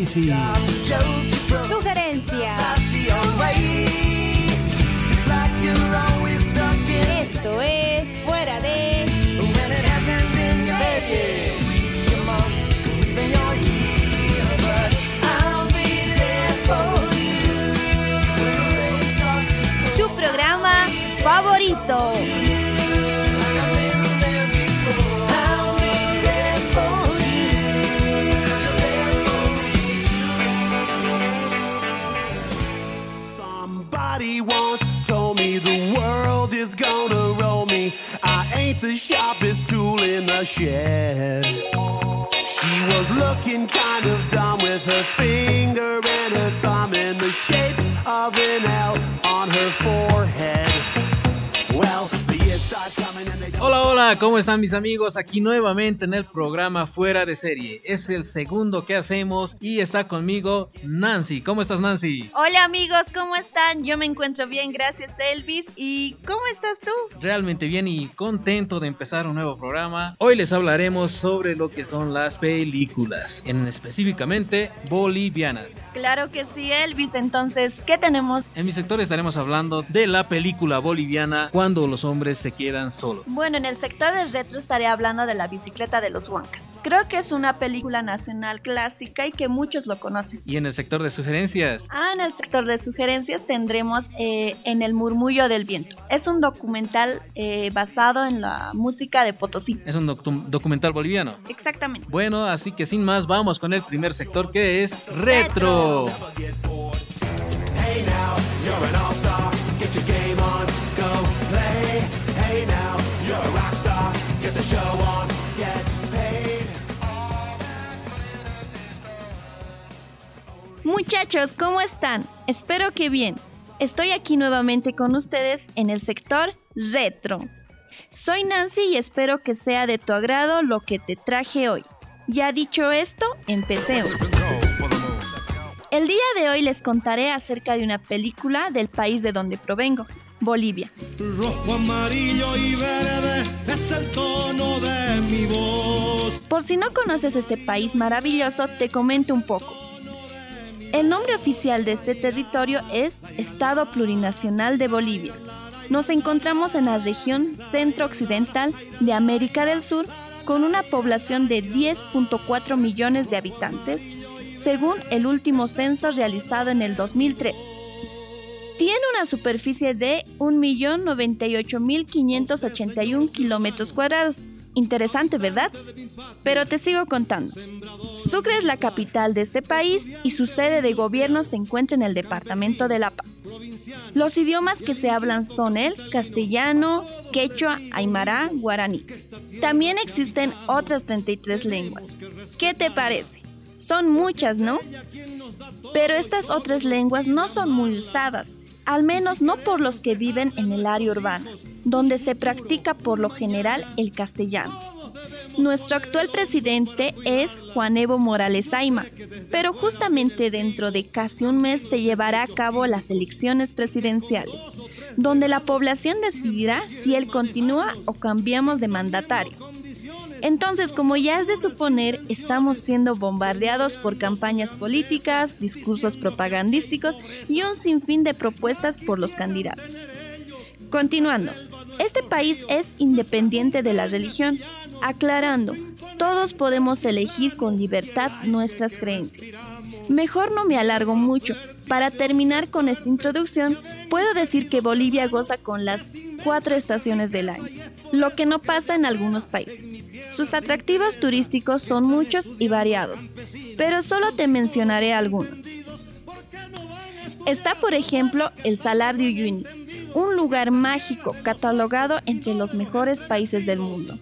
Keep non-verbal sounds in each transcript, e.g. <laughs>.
análisis, sugerencias. Esto es Fuera de shed. She was looking kind of dumb with her finger and her thumb in the shape of an L on her forehead. Hola, ¿cómo están mis amigos? Aquí nuevamente en el programa Fuera de Serie. Es el segundo que hacemos y está conmigo Nancy. ¿Cómo estás Nancy? Hola amigos, ¿cómo están? Yo me encuentro bien, gracias Elvis. ¿Y cómo estás tú? Realmente bien y contento de empezar un nuevo programa. Hoy les hablaremos sobre lo que son las películas, en específicamente bolivianas. Claro que sí, Elvis. Entonces, ¿qué tenemos? En mi sector estaremos hablando de la película boliviana Cuando los hombres se quedan solos. Bueno, en el sector del retro estaré hablando de la bicicleta de los Huancas. Creo que es una película nacional clásica y que muchos lo conocen. Y en el sector de sugerencias, Ah, en el sector de sugerencias tendremos eh, En el murmullo del viento. Es un documental eh, basado en la música de Potosí. es un docu- documental boliviano. Exactamente. Bueno, así que sin más, vamos con el primer sector que es retro. Hey Muchachos, ¿cómo están? Espero que bien. Estoy aquí nuevamente con ustedes en el sector retro. Soy Nancy y espero que sea de tu agrado lo que te traje hoy. Ya dicho esto, empecemos. El día de hoy les contaré acerca de una película del país de donde provengo, Bolivia. Rojo, amarillo y verde es el tono de mi voz. Por si no conoces este país maravilloso, te comento un poco. El nombre oficial de este territorio es Estado Plurinacional de Bolivia. Nos encontramos en la región centro-occidental de América del Sur con una población de 10.4 millones de habitantes, según el último censo realizado en el 2003. Tiene una superficie de 1.098.581 kilómetros cuadrados. Interesante, ¿verdad? Pero te sigo contando. Sucre es la capital de este país y su sede de gobierno se encuentra en el departamento de La Paz. Los idiomas que se hablan son el castellano, quechua, aymara, guaraní. También existen otras 33 lenguas. ¿Qué te parece? Son muchas, ¿no? Pero estas otras lenguas no son muy usadas, al menos no por los que viven en el área urbana, donde se practica por lo general el castellano. Nuestro actual presidente es Juan Evo Morales Aima, pero justamente dentro de casi un mes se llevará a cabo las elecciones presidenciales, donde la población decidirá si él continúa o cambiamos de mandatario. Entonces, como ya es de suponer, estamos siendo bombardeados por campañas políticas, discursos propagandísticos y un sinfín de propuestas por los candidatos. Continuando, este país es independiente de la religión, aclarando, todos podemos elegir con libertad nuestras creencias. Mejor no me alargo mucho. Para terminar con esta introducción, puedo decir que Bolivia goza con las cuatro estaciones del año, lo que no pasa en algunos países. Sus atractivos turísticos son muchos y variados, pero solo te mencionaré algunos. Está, por ejemplo, el Salar de Uyuni, un lugar mágico catalogado entre los mejores países del mundo.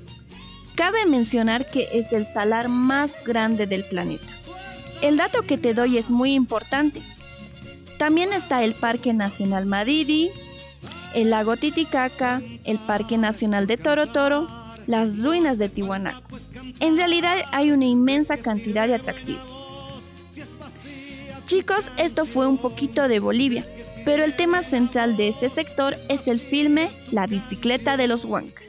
Cabe mencionar que es el salar más grande del planeta. El dato que te doy es muy importante. También está el Parque Nacional Madidi, el lago Titicaca, el Parque Nacional de Toro Toro, las ruinas de Tiwanaku. En realidad hay una inmensa cantidad de atractivos. Chicos, esto fue un poquito de Bolivia, pero el tema central de este sector es el filme La bicicleta de los Huancas.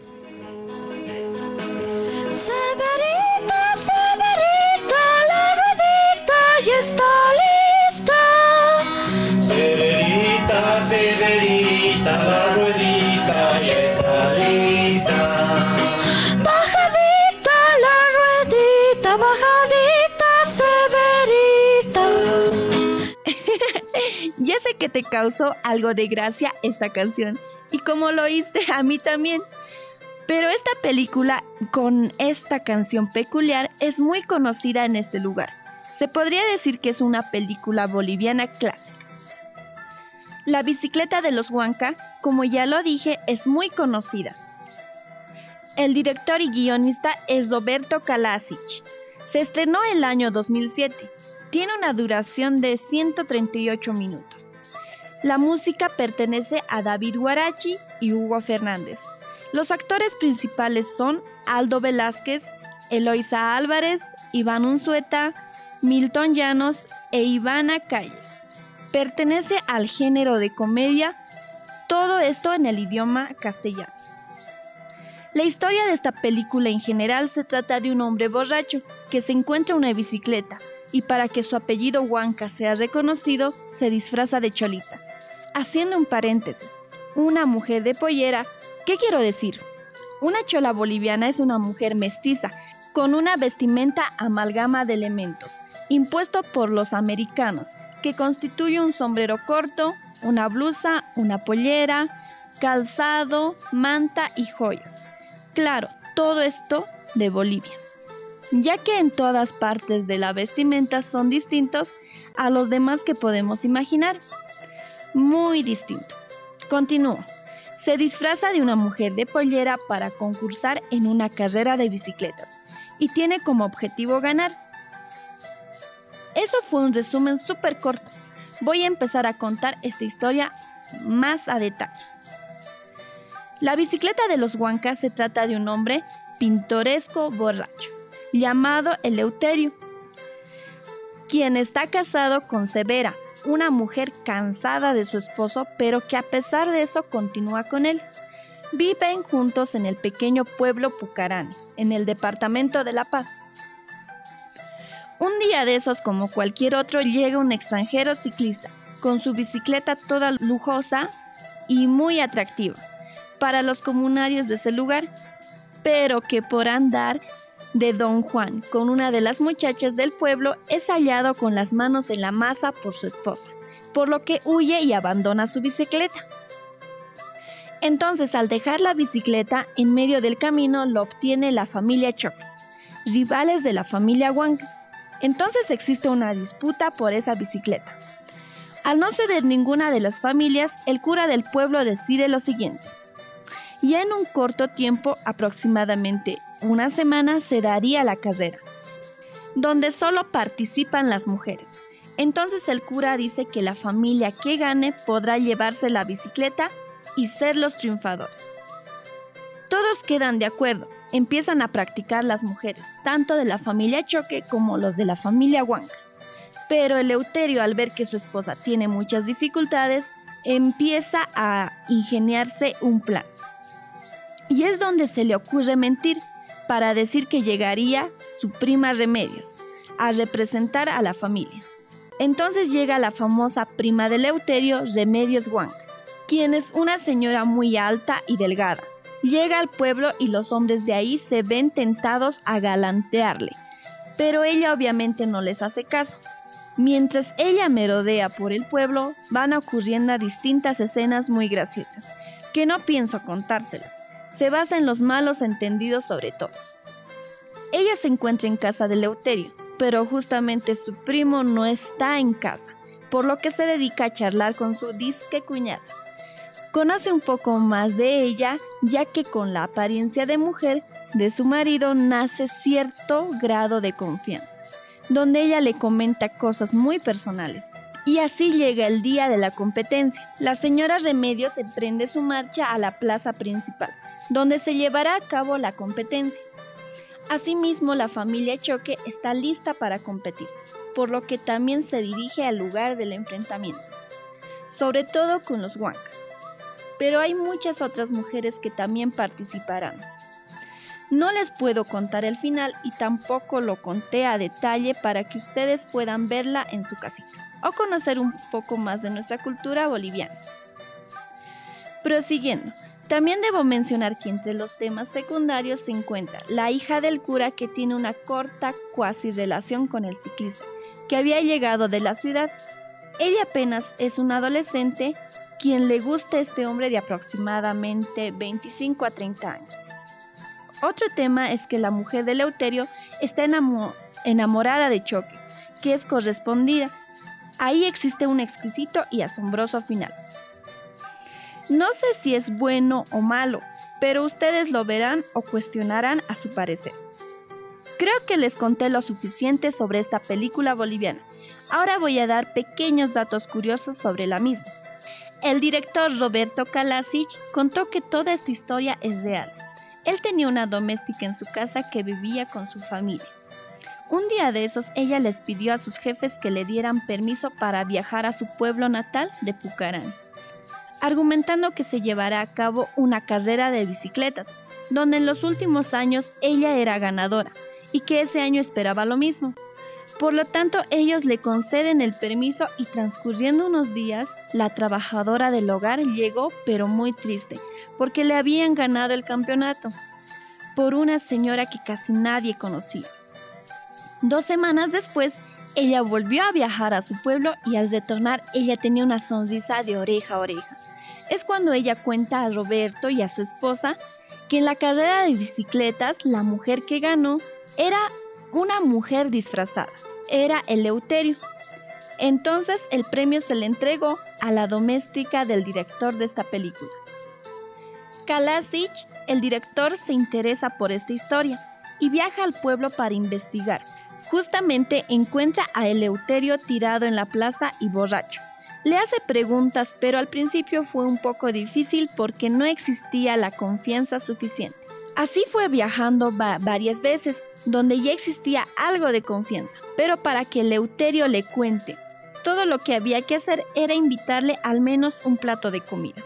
Que te causó algo de gracia esta canción. Y como lo oíste, a mí también. Pero esta película con esta canción peculiar es muy conocida en este lugar. Se podría decir que es una película boliviana clásica. La bicicleta de los Huanca, como ya lo dije, es muy conocida. El director y guionista es Roberto Kalasic. Se estrenó el año 2007. Tiene una duración de 138 minutos. La música pertenece a David Guarachi y Hugo Fernández. Los actores principales son Aldo Velázquez, Eloisa Álvarez, Iván Unzueta, Milton Llanos e Ivana Calle. Pertenece al género de comedia, todo esto en el idioma castellano. La historia de esta película en general se trata de un hombre borracho que se encuentra una bicicleta y para que su apellido Huanca sea reconocido, se disfraza de cholita. Haciendo un paréntesis, una mujer de pollera ¿Qué quiero decir? Una chola boliviana es una mujer mestiza, con una vestimenta amalgama de elementos, impuesto por los americanos, que constituye un sombrero corto, una blusa, una pollera, calzado, manta y joyas. Claro, todo esto de Bolivia, ya que en todas partes de la vestimenta son distintos a los demás que podemos imaginar. Muy distinto. Continúo se disfraza de una mujer de pollera para concursar en una carrera de bicicletas y tiene como objetivo ganar. Eso fue un resumen súper corto. Voy a empezar a contar esta historia más a detalle. La bicicleta de los Huancas se trata de un hombre pintoresco borracho, llamado Eleuterio, quien está casado con Severa, una mujer cansada de su esposo, pero que a pesar de eso continúa con él. Viven juntos en el pequeño pueblo Pucarán, en el departamento de La Paz. Un día de esos, como cualquier otro, llega un extranjero ciclista, con su bicicleta toda lujosa y muy atractiva para los comunarios de ese lugar, pero que por andar de don Juan con una de las muchachas del pueblo es hallado con las manos en la masa por su esposa, por lo que huye y abandona su bicicleta. Entonces, al dejar la bicicleta en medio del camino, lo obtiene la familia Choque, rivales de la familia Wang. Entonces existe una disputa por esa bicicleta. Al no ceder ninguna de las familias, el cura del pueblo decide lo siguiente. Y en un corto tiempo, aproximadamente una semana se daría la carrera, donde solo participan las mujeres. Entonces el cura dice que la familia que gane podrá llevarse la bicicleta y ser los triunfadores. Todos quedan de acuerdo, empiezan a practicar las mujeres, tanto de la familia Choque como los de la familia Huanca. Pero Eleuterio, al ver que su esposa tiene muchas dificultades, empieza a ingeniarse un plan. Y es donde se le ocurre mentir para decir que llegaría su prima Remedios a representar a la familia. Entonces llega la famosa prima de Leuterio, Remedios Wang, quien es una señora muy alta y delgada. Llega al pueblo y los hombres de ahí se ven tentados a galantearle, pero ella obviamente no les hace caso. Mientras ella merodea por el pueblo, van ocurriendo distintas escenas muy graciosas, que no pienso contárselas, se basa en los malos entendidos sobre todo. Ella se encuentra en casa de Leuterio, pero justamente su primo no está en casa, por lo que se dedica a charlar con su disque cuñada. Conoce un poco más de ella, ya que con la apariencia de mujer de su marido nace cierto grado de confianza, donde ella le comenta cosas muy personales. Y así llega el día de la competencia. La señora Remedios emprende su marcha a la plaza principal, donde se llevará a cabo la competencia. Asimismo, la familia Choque está lista para competir, por lo que también se dirige al lugar del enfrentamiento, sobre todo con los Huanca. Pero hay muchas otras mujeres que también participarán. No les puedo contar el final y tampoco lo conté a detalle para que ustedes puedan verla en su casita o conocer un poco más de nuestra cultura boliviana. Prosiguiendo, también debo mencionar que entre los temas secundarios se encuentra la hija del cura que tiene una corta cuasi relación con el ciclista, que había llegado de la ciudad. Ella apenas es una adolescente quien le gusta este hombre de aproximadamente 25 a 30 años. Otro tema es que la mujer de Eleuterio está enamorada de Choque, que es correspondida. Ahí existe un exquisito y asombroso final. No sé si es bueno o malo, pero ustedes lo verán o cuestionarán a su parecer. Creo que les conté lo suficiente sobre esta película boliviana. Ahora voy a dar pequeños datos curiosos sobre la misma. El director Roberto Kalasic contó que toda esta historia es real. Él tenía una doméstica en su casa que vivía con su familia. Un día de esos ella les pidió a sus jefes que le dieran permiso para viajar a su pueblo natal de Pucarán, argumentando que se llevará a cabo una carrera de bicicletas, donde en los últimos años ella era ganadora y que ese año esperaba lo mismo. Por lo tanto, ellos le conceden el permiso y transcurriendo unos días, la trabajadora del hogar llegó pero muy triste, porque le habían ganado el campeonato por una señora que casi nadie conocía. Dos semanas después, ella volvió a viajar a su pueblo y al retornar ella tenía una sonrisa de oreja a oreja. Es cuando ella cuenta a Roberto y a su esposa que en la carrera de bicicletas la mujer que ganó era una mujer disfrazada, era Eleuterio. Entonces el premio se le entregó a la doméstica del director de esta película. Kalasic, el director, se interesa por esta historia y viaja al pueblo para investigar. Justamente encuentra a Eleuterio tirado en la plaza y borracho. Le hace preguntas, pero al principio fue un poco difícil porque no existía la confianza suficiente. Así fue viajando varias veces, donde ya existía algo de confianza, pero para que Eleuterio le cuente, todo lo que había que hacer era invitarle al menos un plato de comida.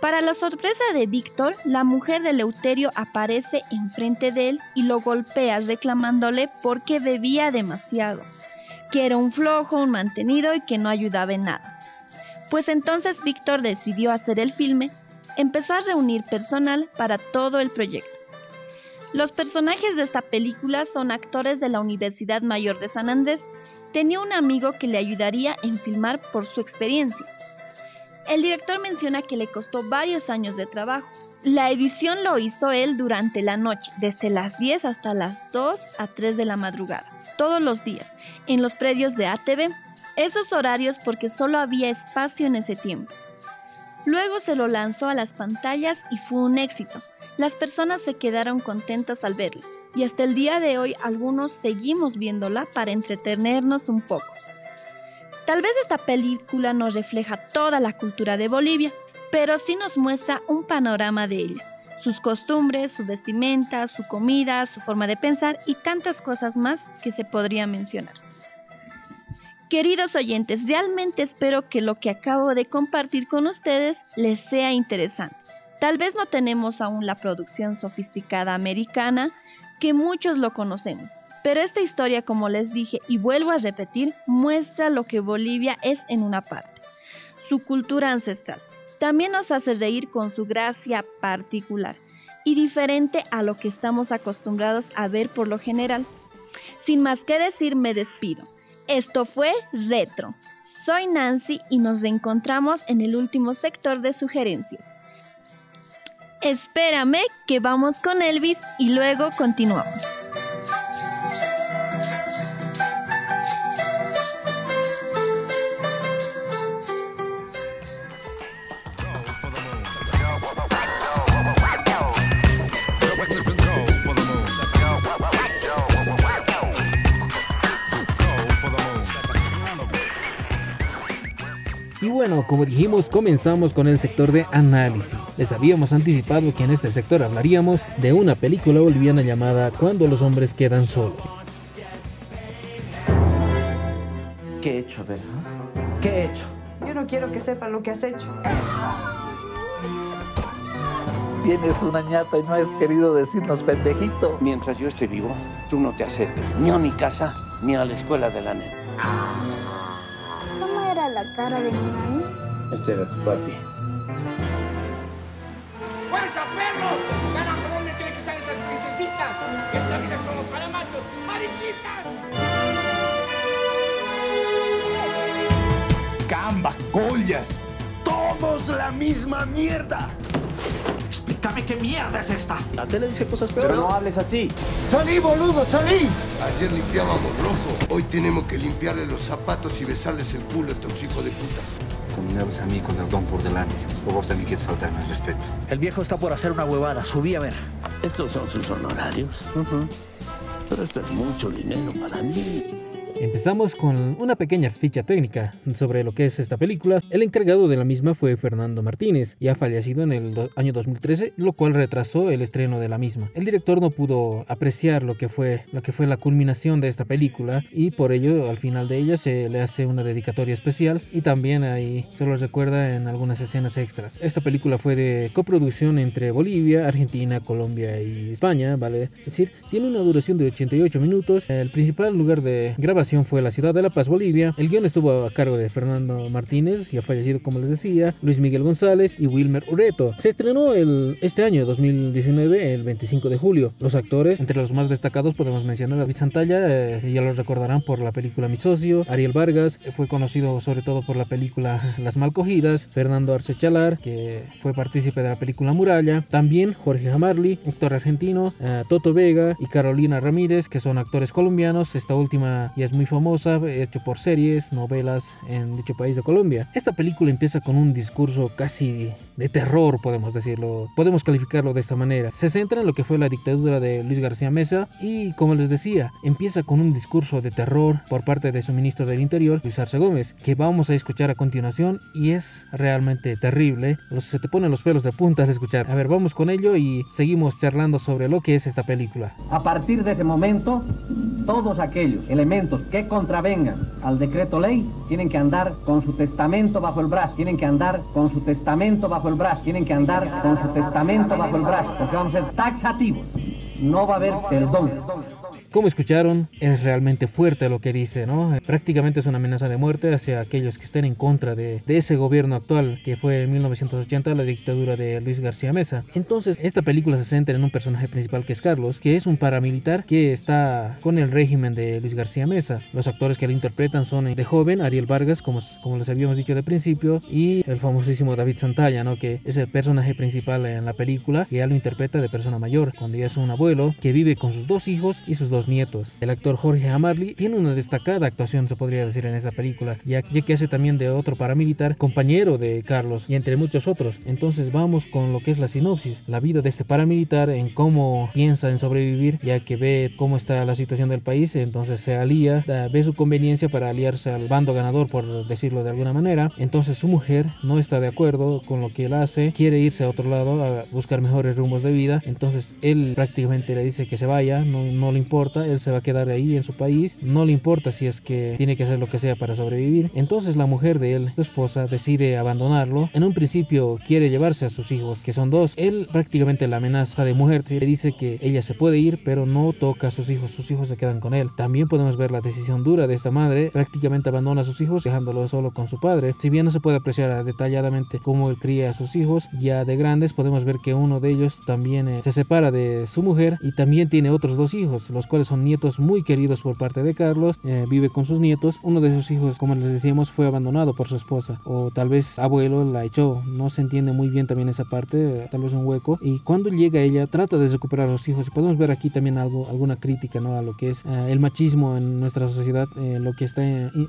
Para la sorpresa de Víctor, la mujer de Eleuterio aparece enfrente de él y lo golpea reclamándole porque bebía demasiado, era un flojo, un mantenido y que no ayudaba en nada. Pues entonces Víctor decidió hacer el filme empezó a reunir personal para todo el proyecto. Los personajes de esta película son actores de la Universidad Mayor de San Andrés. Tenía un amigo que le ayudaría en filmar por su experiencia. El director menciona que le costó varios años de trabajo. La edición lo hizo él durante la noche, desde las 10 hasta las 2 a 3 de la madrugada, todos los días, en los predios de ATV. Esos horarios porque solo había espacio en ese tiempo. Luego se lo lanzó a las pantallas y fue un éxito. Las personas se quedaron contentas al verla y hasta el día de hoy algunos seguimos viéndola para entretenernos un poco. Tal vez esta película no refleja toda la cultura de Bolivia, pero sí nos muestra un panorama de ella, sus costumbres, su vestimenta, su comida, su forma de pensar y tantas cosas más que se podría mencionar. Queridos oyentes, realmente espero que lo que acabo de compartir con ustedes les sea interesante. Tal vez no tenemos aún la producción sofisticada americana, que muchos lo conocemos, pero esta historia, como les dije y vuelvo a repetir, muestra lo que Bolivia es en una parte, su cultura ancestral. También nos hace reír con su gracia particular y diferente a lo que estamos acostumbrados a ver por lo general. Sin más que decir, me despido. Esto fue Retro. Soy Nancy y nos encontramos en el último sector de sugerencias. Espérame que vamos con Elvis y luego continuamos. Bueno, como dijimos, comenzamos con el sector de análisis. Les habíamos anticipado que en este sector hablaríamos de una película boliviana llamada Cuando los hombres quedan solos. ¿Qué he hecho, a ver? ¿Qué he hecho? Yo no quiero que sepan lo que has hecho. Tienes una ñata y no has querido decirnos pendejito. Mientras yo esté vivo, tú no te acerques ni a mi casa ni a la escuela de la nena. ¿Cómo era la cara de mi mami? Este era tu papi. ¡Fuerza, perros! ¡Carajo, dónde creen que están esas princesitas! ¡Esta vida es solo para machos! ¡Mariquitas! Zambacollas. Todos la misma mierda. Explícame qué mierda es esta. La tele dice cosas peores. Pero no hables así. ¡Salí, boludo, salí! Ayer limpiábamos rojo. Hoy tenemos que limpiarle los zapatos y besarles el culo a estos hijos de puta. Hablas a mí con el don por delante, o vos también quieres faltarme al respeto. El viejo está por hacer una huevada. Subí a ver. Estos son sus honorarios. Pero esto es mucho dinero para mí. Empezamos con una pequeña ficha técnica sobre lo que es esta película. El encargado de la misma fue Fernando Martínez, ya fallecido en el año 2013, lo cual retrasó el estreno de la misma. El director no pudo apreciar lo que fue lo que fue la culminación de esta película y por ello al final de ella se le hace una dedicatoria especial y también ahí se lo recuerda en algunas escenas extras. Esta película fue de coproducción entre Bolivia, Argentina, Colombia y España, vale decir, tiene una duración de 88 minutos. El principal lugar de grabación fue la ciudad de La Paz, Bolivia. El guion estuvo a cargo de Fernando Martínez, ya fallecido como les decía, Luis Miguel González y Wilmer Ureto. Se estrenó el, este año 2019, el 25 de julio. Los actores, entre los más destacados podemos mencionar a David Santalla, eh, ya lo recordarán por la película Mi Socio, Ariel Vargas, eh, fue conocido sobre todo por la película <laughs> Las Malcogidas, Fernando Arce Chalar, que fue partícipe de la película Muralla, también Jorge Jamarli, actor argentino, eh, Toto Vega y Carolina Ramírez, que son actores colombianos. Esta última ya es muy famosa, hecho por series, novelas en dicho país de Colombia. Esta película empieza con un discurso casi de terror, podemos decirlo, podemos calificarlo de esta manera. Se centra en lo que fue la dictadura de Luis García Mesa y, como les decía, empieza con un discurso de terror por parte de su ministro del Interior, Luis Arce Gómez, que vamos a escuchar a continuación y es realmente terrible. Los- Se te ponen los pelos de punta al escuchar. A ver, vamos con ello y seguimos charlando sobre lo que es esta película. A partir de ese momento, todos aquellos elementos que contravengan al decreto ley tienen que andar con su testamento bajo el brazo, tienen que andar con su testamento bajo el brazo, tienen que andar con su testamento bajo el brazo, porque vamos a ser taxativos. No va a haber perdón. Como escucharon, es realmente fuerte lo que dice, ¿no? Prácticamente es una amenaza de muerte hacia aquellos que estén en contra de, de ese gobierno actual que fue en 1980 la dictadura de Luis García Mesa. Entonces, esta película se centra en un personaje principal que es Carlos, que es un paramilitar que está con el régimen de Luis García Mesa. Los actores que lo interpretan son de joven Ariel Vargas, como, como les habíamos dicho de principio, y el famosísimo David Santalla, ¿no? Que es el personaje principal en la película, que ya lo interpreta de persona mayor, cuando ya es un abuelo que vive con sus dos hijos y sus dos nietos. El actor Jorge Amarli tiene una destacada actuación, se podría decir, en esta película, ya, ya que hace también de otro paramilitar, compañero de Carlos, y entre muchos otros. Entonces vamos con lo que es la sinopsis, la vida de este paramilitar, en cómo piensa en sobrevivir, ya que ve cómo está la situación del país, entonces se alía, da- ve su conveniencia para aliarse al bando ganador, por decirlo de alguna manera. Entonces su mujer no está de acuerdo con lo que él hace, quiere irse a otro lado a buscar mejores rumbos de vida, entonces él prácticamente le dice que se vaya, no, no le importa, él se va a quedar ahí en su país, no le importa si es que tiene que hacer lo que sea para sobrevivir. Entonces la mujer de él, su esposa, decide abandonarlo. En un principio quiere llevarse a sus hijos, que son dos. Él prácticamente la amenaza de muerte, le dice que ella se puede ir, pero no toca a sus hijos, sus hijos se quedan con él. También podemos ver la decisión dura de esta madre, prácticamente abandona a sus hijos, dejándolo solo con su padre. Si bien no se puede apreciar detalladamente cómo él cría a sus hijos, ya de grandes podemos ver que uno de ellos también eh, se separa de su mujer y también tiene otros dos hijos, los cuales son nietos muy queridos por parte de Carlos, eh, vive con sus nietos. Uno de sus hijos, como les decíamos, fue abandonado por su esposa o tal vez abuelo la echó, no se entiende muy bien también esa parte, tal vez un hueco. Y cuando llega ella, trata de recuperar a los hijos y podemos ver aquí también algo, alguna crítica ¿no? a lo que es eh, el machismo en nuestra sociedad, eh, lo que está,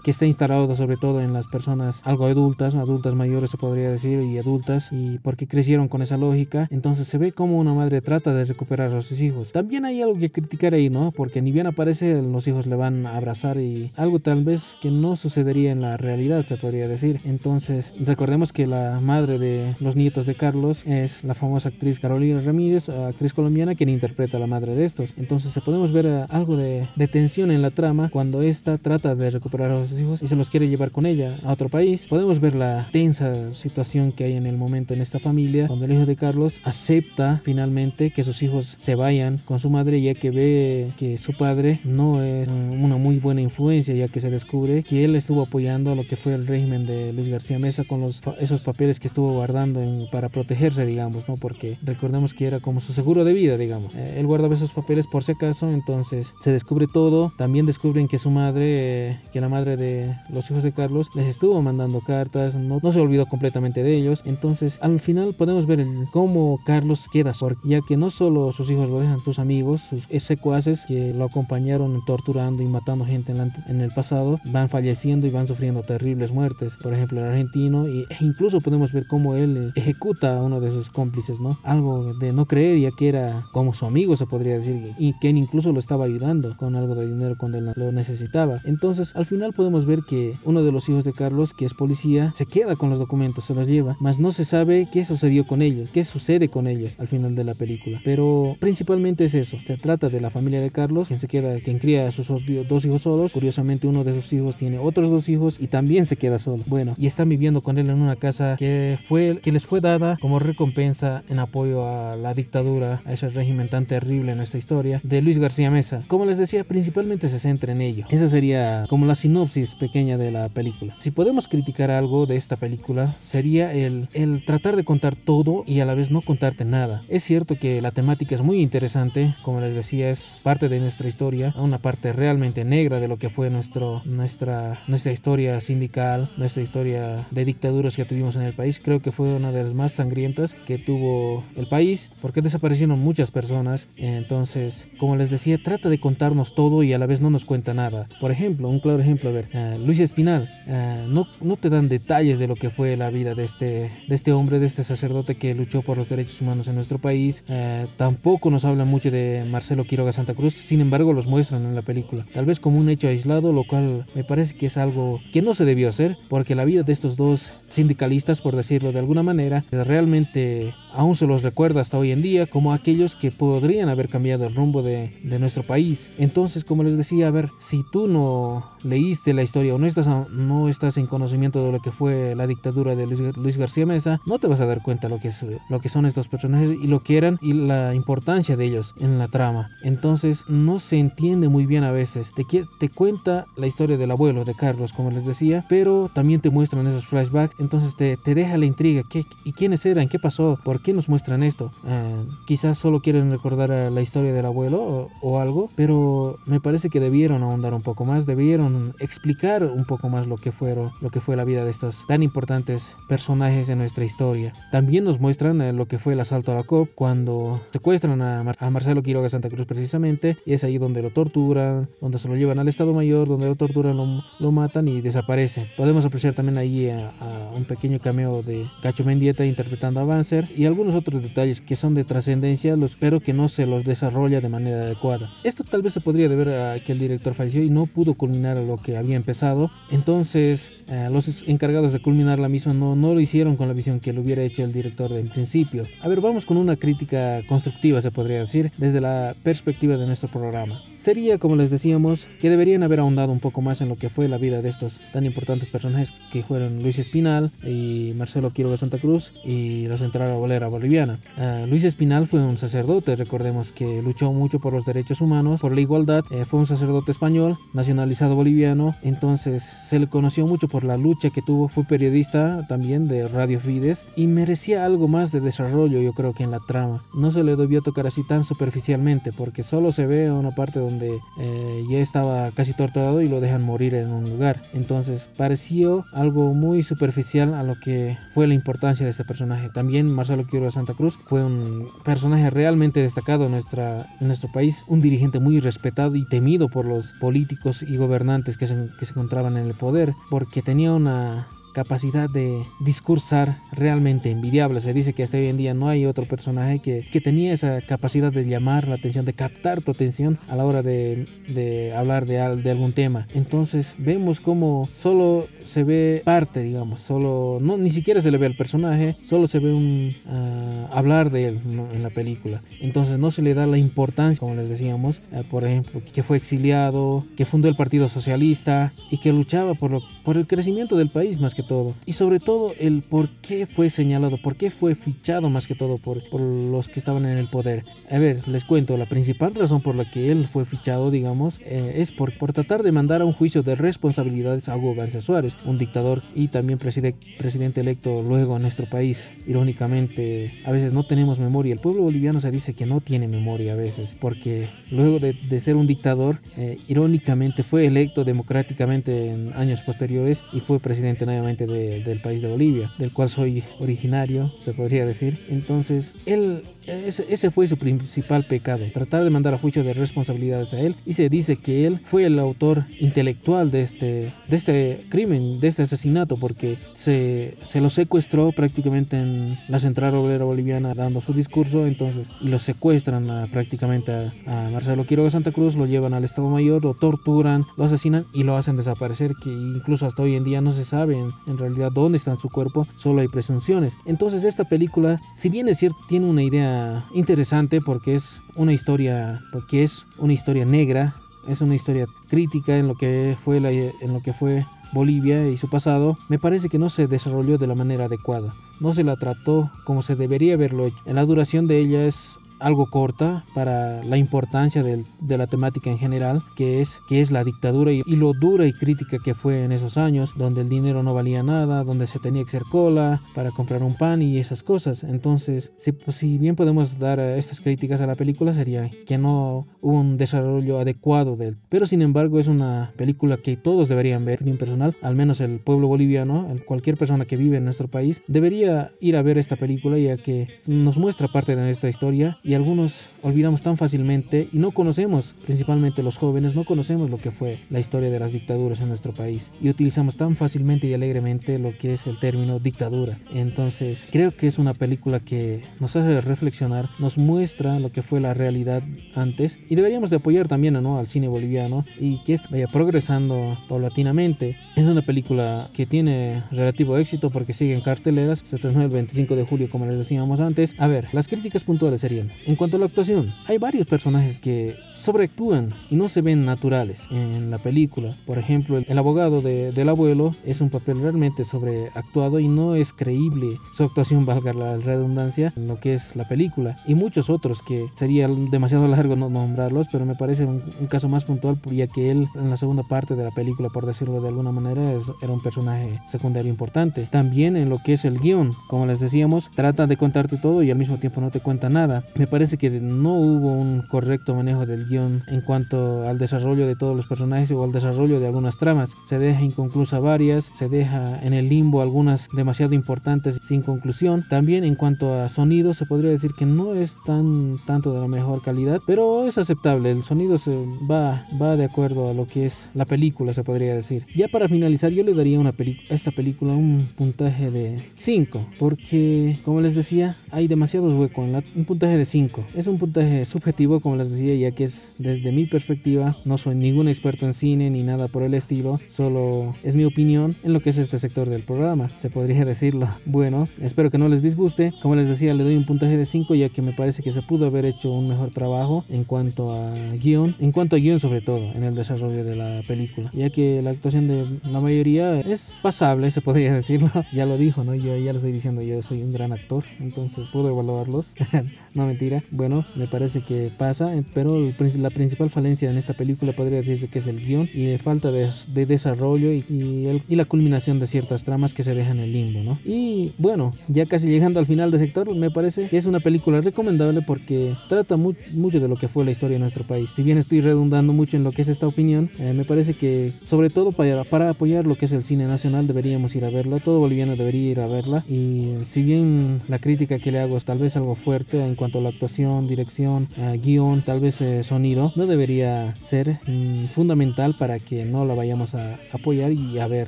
que está instalado sobre todo en las personas algo adultas, adultas mayores se podría decir y adultas y porque crecieron con esa lógica, entonces se ve como una madre trata de recuperar a sus hijos. También hay algo que criticar ahí, ¿no? Porque ni bien aparece, los hijos le van a abrazar y algo tal vez que no sucedería en la realidad, se podría decir. Entonces, recordemos que la madre de los nietos de Carlos es la famosa actriz Carolina Ramírez, actriz colombiana, quien interpreta a la madre de estos. Entonces, podemos ver eh, algo de, de tensión en la trama cuando esta trata de recuperar a sus hijos y se los quiere llevar con ella a otro país. Podemos ver la tensa situación que hay en el momento en esta familia, cuando el hijo de Carlos acepta finalmente que sus hijos se vayan con su madre, ya que ve que que su padre no es una muy buena influencia, ya que se descubre que él estuvo apoyando a lo que fue el régimen de Luis García Mesa con los, esos papeles que estuvo guardando para protegerse, digamos, ¿no? Porque recordemos que era como su seguro de vida, digamos. Eh, él guardaba esos papeles por si acaso, entonces se descubre todo. También descubren que su madre, eh, que la madre de los hijos de Carlos, les estuvo mandando cartas, no, no se olvidó completamente de ellos. Entonces, al final podemos ver el, cómo Carlos queda ya que no solo sus hijos lo dejan, sus amigos, sus secuaces que lo acompañaron torturando y matando gente en, en, el pasado, van falleciendo y van sufriendo terribles muertes. Por ejemplo, el argentino, e incluso podemos ver cómo él ejecuta a uno de sus cómplices, ¿no? Algo de no creer, ya que era como su amigo, se podría decir, y que incluso lo estaba ayudando con algo de dinero cuando él lo necesitaba. Entonces, al final podemos ver que uno de los hijos de Carlos, que es policía, se queda con los documentos, se los lleva, mas no se sabe qué sucedió con ellos, qué sucede con ellos al final de la película. Pero principalmente es eso, se trata de la familia de Carlos, quien se queda, quien cría a sus dos hijos solos. Curiosamente, uno de sus hijos tiene otros dos hijos y también se queda solo. Bueno, y están viviendo con él en una casa que fue que les fue dada como recompensa en apoyo a la dictadura, a ese régimen tan terrible en nuestra historia de Luis García Mesa. Como les decía, principalmente se centra en ello. Esa sería como la sinopsis pequeña de la película. Si podemos criticar algo de esta película, sería el, el tratar de contar todo y a la vez no contarte nada. Es cierto que la temática es muy interesante, como les decía, es parte de nuestra historia, una parte realmente negra de lo que fue nuestro, nuestra, nuestra historia sindical, nuestra historia de dictaduras que tuvimos en el país. Creo que fue una de las más sangrientas que tuvo el país, porque desaparecieron muchas personas. Entonces, como les decía, trata de contarnos todo y a la vez no nos cuenta nada. Por ejemplo, un claro ejemplo, a ver, uh, Luis Espinal, uh, no, no te dan detalles de lo que fue la vida de este, de este hombre, de este sacerdote que luchó por los derechos humanos en nuestro país. Uh, tampoco nos habla mucho de Marcelo Quiroga Santa Cruz, sin embargo los muestran en la película. Tal vez como un hecho aislado, lo cual me parece que es algo que no se debió hacer, porque la vida de estos dos sindicalistas, por decirlo de alguna manera, realmente aún se los recuerda hasta hoy en día como aquellos que podrían haber cambiado el rumbo de, nuestro país. Entonces, como les decía, a ver, si tú no leíste la historia o no estás, no estás en conocimiento de lo que fue la dictadura de Luis, Luis García Mesa, no te vas a dar cuenta lo que, es, lo que son estos personajes y lo que eran y la importancia de ellos en la trama. Entonces, no se entiende muy bien a veces. Te, te cuenta la historia del abuelo de Carlos, como les decía, pero también te muestran esos flashbacks. Entonces, te, te deja la intriga. ¿Qué, ¿Y quiénes eran? ¿Qué pasó? ¿Por qué nos muestran esto? Eh, quizás solo quieren recordar la historia del abuelo o, o, algo, pero me parece que debieron ahondar un poco más, debieron explicar un poco más lo que fueron, lo que fue la vida de estos tan importantes personajes en nuestra historia. También nos muestran eh, lo que fue el asalto a la COP cuando secuestran a, Mar a, Marcelo Quiroga Santa Cruz precisamente y es ahí donde lo torturan, donde se lo llevan al Estado Mayor, donde lo torturan, lo, lo matan y desaparece. Podemos apreciar también ahí a, a un pequeño cameo de Cacho Mendieta interpretando a Banzer y algunos otros detalles que son de trascendencia, los espero que no se los desarrolla de manera adecuada. Esto tal vez se podría deber a que el director falleció y no pudo culminar lo que había empezado. Entonces, eh, los encargados de culminar la misma no, no lo hicieron con la visión que lo hubiera hecho el director en principio. A ver, vamos con una crítica constructiva, se podría decir, desde la perspectiva de nuestro programa. Sería, como les decíamos, que deberían haber ahondado un poco más en lo que fue la vida de estos tan importantes personajes que fueron Luis Espinal y Marcelo Quiroga Santa Cruz y la Central Bolera Boliviana. Uh, Luis Espinal fue un sacerdote, recordemos que luchó mucho por los derechos humanos, por la igualdad, eh, fue un sacerdote español, nacionalizado boliviano, entonces se le conoció mucho por la lucha que tuvo, fue periodista también de Radio Fides y merecía algo más de desarrollo yo creo que en la trama. No se le debió tocar así tan superficialmente porque solo se ve una parte donde eh, ya estaba casi torturado y lo dejan morir en un lugar. Entonces pareció algo muy superficial a lo que fue la importancia de este personaje. También Marcelo Quiroga Santa Cruz. Fue un personaje realmente destacado en, nuestra, nuestro país, un dirigente muy respetado y temido por los políticos y gobernantes que se, que se encontraban en el poder, porque tenía una capacidad de discursar realmente envidiable. Se dice que hasta hoy en día no hay otro personaje que, que tenía esa capacidad de llamar la atención, de captar tu atención a la hora de, de hablar de, de, algún tema. Entonces vemos como solo se ve parte, digamos, solo, no, ni siquiera se le ve al personaje, solo se ve un uh, hablar de él ¿no? en la película. Entonces no se le da la importancia, como les decíamos, uh, por ejemplo, que fue exiliado, que fundó el Partido Socialista y que luchaba por, lo, por el crecimiento del país más que todo. Y sobre todo el por qué fue señalado, por qué fue fichado más que todo por, por los que estaban en el poder. A ver, les cuento, la principal razón por la que él fue fichado, digamos, eh, es por, por tratar de mandar a un juicio de responsabilidades a Hugo Banzer Suárez, un dictador y también presidente electo luego en nuestro país. Irónicamente, a veces no tenemos memoria. El pueblo boliviano se dice que no tiene memoria a veces, porque luego de, de ser un dictador, eh, irónicamente fue electo democráticamente en años posteriores y fue presidente nuevamente de, del país de Bolivia, del cual soy originario, se podría decir. Entonces, él, ese, ese fue su principal pecado, tratar de mandar a juicio de responsabilidades a él y se dice que él fue el autor intelectual de este, de este crimen, de este asesinato, porque se, se lo secuestró prácticamente en la central obrera boliviana dando su discurso, entonces, y lo secuestran prácticamente a, a, Marcelo Quiroga Santa Cruz, lo llevan al Estado Mayor, lo torturan, lo asesinan y lo hacen desaparecer, que incluso hasta hoy en día no se sabe en, en realidad dónde está su cuerpo, solo hay presunciones. Entonces esta película, si bien es cierto, tiene una idea interesante porque es una historia, porque es una historia negra, es una historia crítica en lo que fue la, en lo que fue Bolivia y su pasado, me parece que no se desarrolló de la manera adecuada. No se la trató como se debería haberlo hecho. La duración de ella es algo corta para la importancia de, de, la temática en general, que es, que es la dictadura y, y, lo dura y crítica que fue en esos años, donde el dinero no valía nada, donde se tenía que hacer cola para comprar un pan y esas cosas. Entonces, si, pues, si bien podemos dar estas críticas a la película, sería que no hubo un desarrollo adecuado de él. Pero sin embargo, es una película que todos deberían ver, bien personal, al menos el pueblo boliviano, cualquier persona que vive en nuestro país, debería ir a ver esta película ya que nos muestra parte de nuestra historia y algunos olvidamos tan fácilmente y no conocemos, principalmente los jóvenes, no conocemos lo que fue la historia de las dictaduras en nuestro país y utilizamos tan fácilmente y alegremente lo que es el término dictadura. Entonces, creo que es una película que nos hace reflexionar, nos muestra lo que fue la realidad antes y deberíamos de apoyar también ¿no? al cine boliviano y que vaya progresando paulatinamente. Es una película que tiene relativo éxito porque sigue en carteleras, se estrenó el 25 de julio como les decíamos antes. A ver, las críticas puntuales serían en cuanto a la actuación, hay varios personajes que sobreactúan y no se ven naturales en la película. Por ejemplo, el, abogado de, del abuelo es un papel realmente sobreactuado y no es creíble su actuación, valga la redundancia, en lo que es la película. Y muchos otros que sería demasiado largo no nombrarlos, pero me parece un, caso más puntual, ya que él en la segunda parte de la película, por decirlo de alguna manera, era un personaje secundario importante. También en lo que es el guion, como les decíamos, trata de contarte todo y al mismo tiempo no te cuenta nada. Me parece que no hubo un correcto manejo del guion en cuanto al desarrollo de todos los personajes o al desarrollo de algunas tramas. Se deja inconclusa varias, se deja en el limbo algunas demasiado importantes sin conclusión. También en cuanto a sonido se podría decir que no es tan tanto de la mejor calidad, pero es aceptable. El sonido se va, va de acuerdo a lo que es la película, se podría decir. Ya para finalizar, yo le daría a esta película un puntaje de 5, porque como les decía, hay demasiados huecos en la, un puntaje de 5. Es un puntaje subjetivo, como les decía, ya que es desde mi perspectiva, no soy ningún experto en cine ni nada por el estilo, solo es mi opinión en lo que es este sector del programa, se podría <laughs> decirlo. Bueno, espero que no les disguste. Como les decía, le doy un puntaje de 5 ya que me parece que se pudo haber hecho un mejor trabajo en cuanto a guion, en cuanto a guion sobre todo, en el desarrollo de la película, ya que la actuación de la mayoría es pasable, se podría <laughs> decirlo. ya lo dijo, ¿no? Yo ya lo estoy diciendo, yo soy un gran actor, entonces puedo evaluarlos. <laughs> no mentira. Bueno, me parece que pasa, pero el, la principal falencia en esta película podría decirse que es el guion y falta de, de desarrollo y, y, el, y, la culminación de ciertas tramas que se dejan en limbo, ¿no? Y bueno, ya casi llegando al final del sector, me parece que es una película recomendable porque trata mu mucho de lo que fue la historia de nuestro país. Si bien estoy redundando mucho en lo que es esta opinión, eh, me parece que sobre todo para, para apoyar lo que es el cine nacional deberíamos ir a verla, todo boliviano debería ir a verla y si bien la crítica que le hago es tal vez algo fuerte en cuanto a la actuación, dirección, uh, guion, tal vez eh, sonido, no debería ser mm, fundamental para que no la vayamos a apoyar y a ver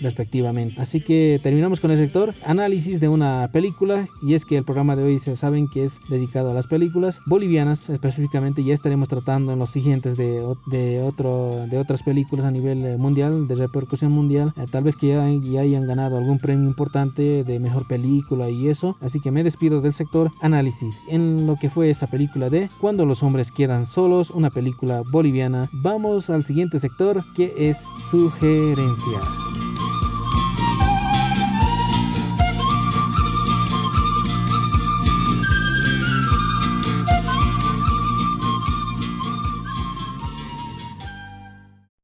respectivamente. Así que terminamos con el sector análisis de una película y es que el programa de hoy se saben que es dedicado a las películas bolivianas específicamente ya estaremos tratando en los siguientes de, de, otro, de otras películas a nivel eh, mundial, de repercusión mundial, eh, tal vez que ya, ya hayan ganado algún premio importante de mejor película y eso, así que me despido del sector análisis en lo que fue fue esta película de Cuando los hombres quedan solos, una película boliviana. Vamos al siguiente sector que es sugerencia.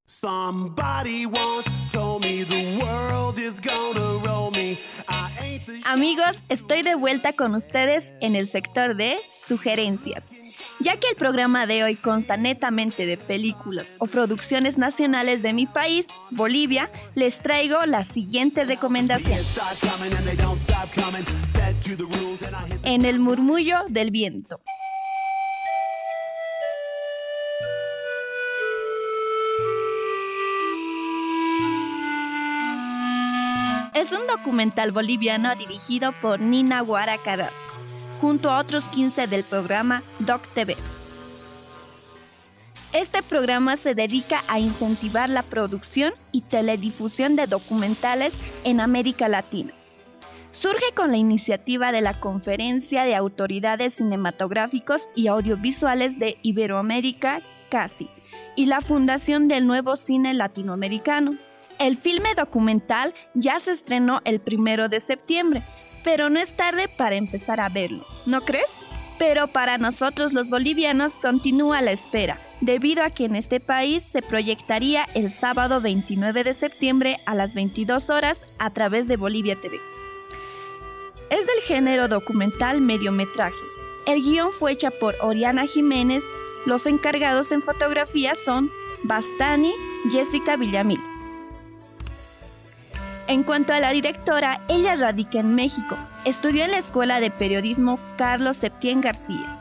Somebody Amigos, estoy de vuelta con ustedes en el sector de sugerencias. Ya que el programa de hoy consta netamente de películas o producciones nacionales de mi país, Bolivia, les traigo la siguiente recomendación. En el murmullo del viento. Es un documental boliviano dirigido por Nina Guara Carrasco, junto a otros 15 del programa Doc TV. Este programa se dedica a incentivar la producción y teledifusión de documentales en América Latina. Surge con la iniciativa de la Conferencia de Autoridades Cinematográficos y Audiovisuales de Iberoamérica, CASI, y la Fundación del Nuevo Cine Latinoamericano, el filme documental ya se estrenó el primero de septiembre, pero no es tarde para empezar a verlo, ¿no crees? Pero para nosotros los bolivianos continúa la espera, debido a que en este país se proyectaría el sábado 29 de septiembre a las 22 horas a través de Bolivia TV. Es del género documental mediometraje. El guion fue hecha por Oriana Jiménez, los encargados en fotografía son Bastani, Jessica Villamil. En cuanto a la directora, ella radica en México. Estudió en la Escuela de Periodismo Carlos Septién García.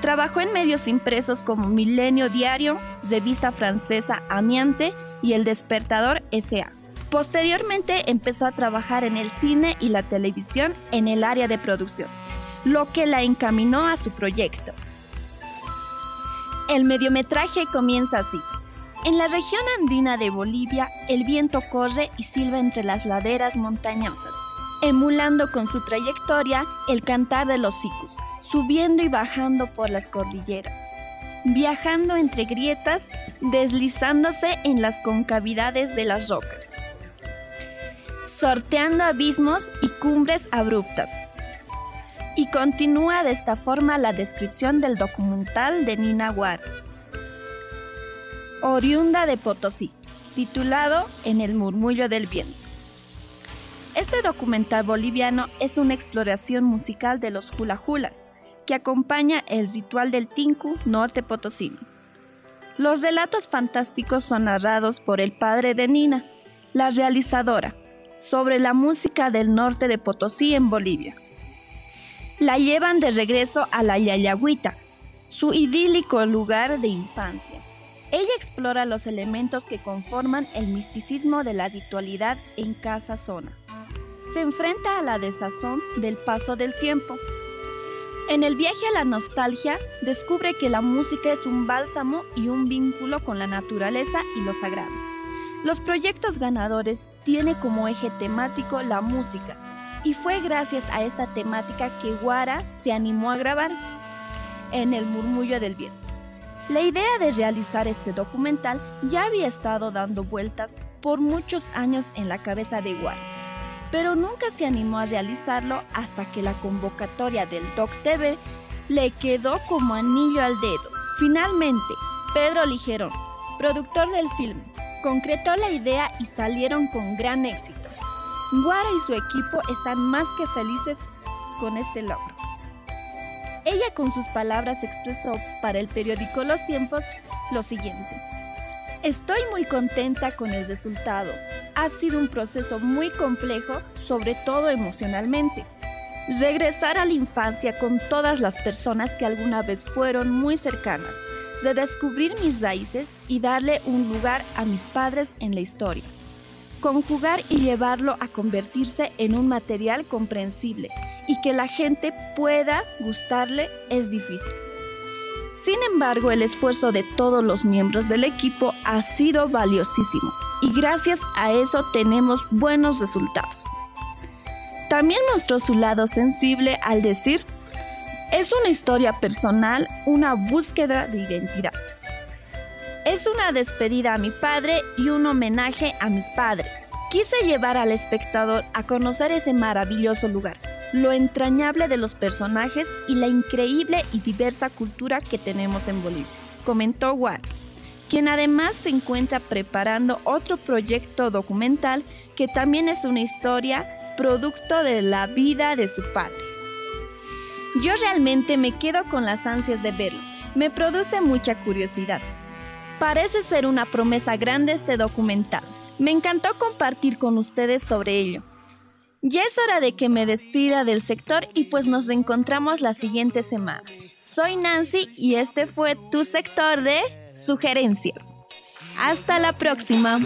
Trabajó en medios impresos como Milenio Diario, revista francesa Amiante y El Despertador SA. Posteriormente empezó a trabajar en el cine y la televisión en el área de producción, lo que la encaminó a su proyecto. El mediometraje comienza así. En la región andina de Bolivia, el viento corre y silba entre las laderas montañosas, emulando con su trayectoria el cantar de los cicus, subiendo y bajando por las cordilleras, viajando entre grietas, deslizándose en las concavidades de las rocas, sorteando abismos y cumbres abruptas. Y continúa de esta forma la descripción del documental de Nina War oriunda de Potosí, titulado En el murmullo del viento. Este documental boliviano es una exploración musical de los hula hulas, que acompaña el ritual del Tinku norte potosino. Los relatos fantásticos son narrados por el padre de Nina, la realizadora, sobre la música del norte de Potosí en Bolivia. La llevan de regreso a la Yayagüita, su idílico lugar de infancia. Ella explora los elementos que conforman el misticismo de la ritualidad en Casa Zona. Se enfrenta a la desazón del paso del tiempo. En el viaje a la nostalgia, descubre que la música es un bálsamo y un vínculo con la naturaleza y lo sagrado. Los proyectos ganadores tienen como eje temático la música, y fue gracias a esta temática que Guara se animó a grabar en el murmullo del viento. La idea de realizar este documental ya había estado dando vueltas por muchos años en la cabeza de Guara, pero nunca se animó a realizarlo hasta que la convocatoria del Doc TV le quedó como anillo al dedo. Finalmente, Pedro Ligerón, productor del film, concretó la idea y salieron con gran éxito. Guara y su equipo están más que felices con este logro. Ella con sus palabras expresó para el periódico Los Tiempos lo siguiente. Estoy muy contenta con el resultado. Ha sido un proceso muy complejo, sobre todo emocionalmente. Regresar a la infancia con todas las personas que alguna vez fueron muy cercanas. Redescubrir mis raíces y darle un lugar a mis padres en la historia. Conjugar y llevarlo a convertirse en un material comprensible y que la gente pueda gustarle es difícil. Sin embargo, el esfuerzo de todos los miembros del equipo ha sido valiosísimo y gracias a eso tenemos buenos resultados. También mostró su lado sensible al decir, es una historia personal, una búsqueda de identidad. Es una despedida a mi padre y un homenaje a mis padres. Quise llevar al espectador a conocer ese maravilloso lugar lo entrañable de los personajes y la increíble y diversa cultura que tenemos en Bolivia, comentó War, quien además se encuentra preparando otro proyecto documental que también es una historia producto de la vida de su padre. Yo realmente me quedo con las ansias de verlo, me produce mucha curiosidad. Parece ser una promesa grande este documental. Me encantó compartir con ustedes sobre ello. Ya es hora de que me despida del sector y pues nos encontramos la siguiente semana. Soy Nancy y este fue tu sector de sugerencias. Hasta la próxima.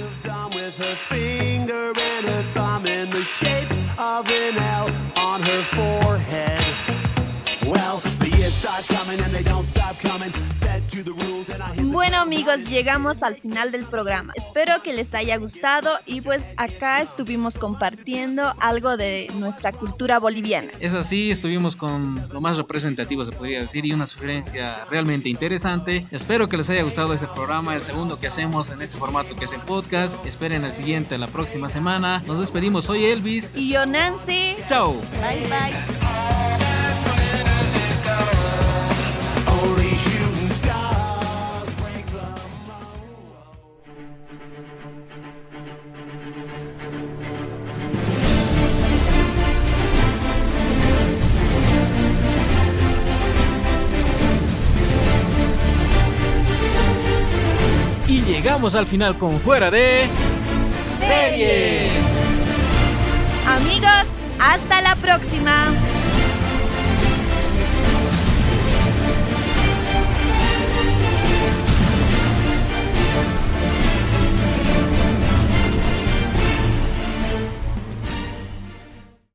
Bueno amigos, llegamos al final del programa. Espero que les haya gustado y pues acá estuvimos compartiendo algo de nuestra cultura boliviana. Es así, estuvimos con lo más representativo se podría decir y una sugerencia realmente interesante. Espero que les haya gustado este programa, el segundo que hacemos en este formato que es el podcast. Esperen el siguiente la próxima semana. Nos despedimos, soy Elvis. Y yo Nancy. Chao. Bye bye. Llegamos al final con Fuera de Serie. Amigos, hasta la próxima.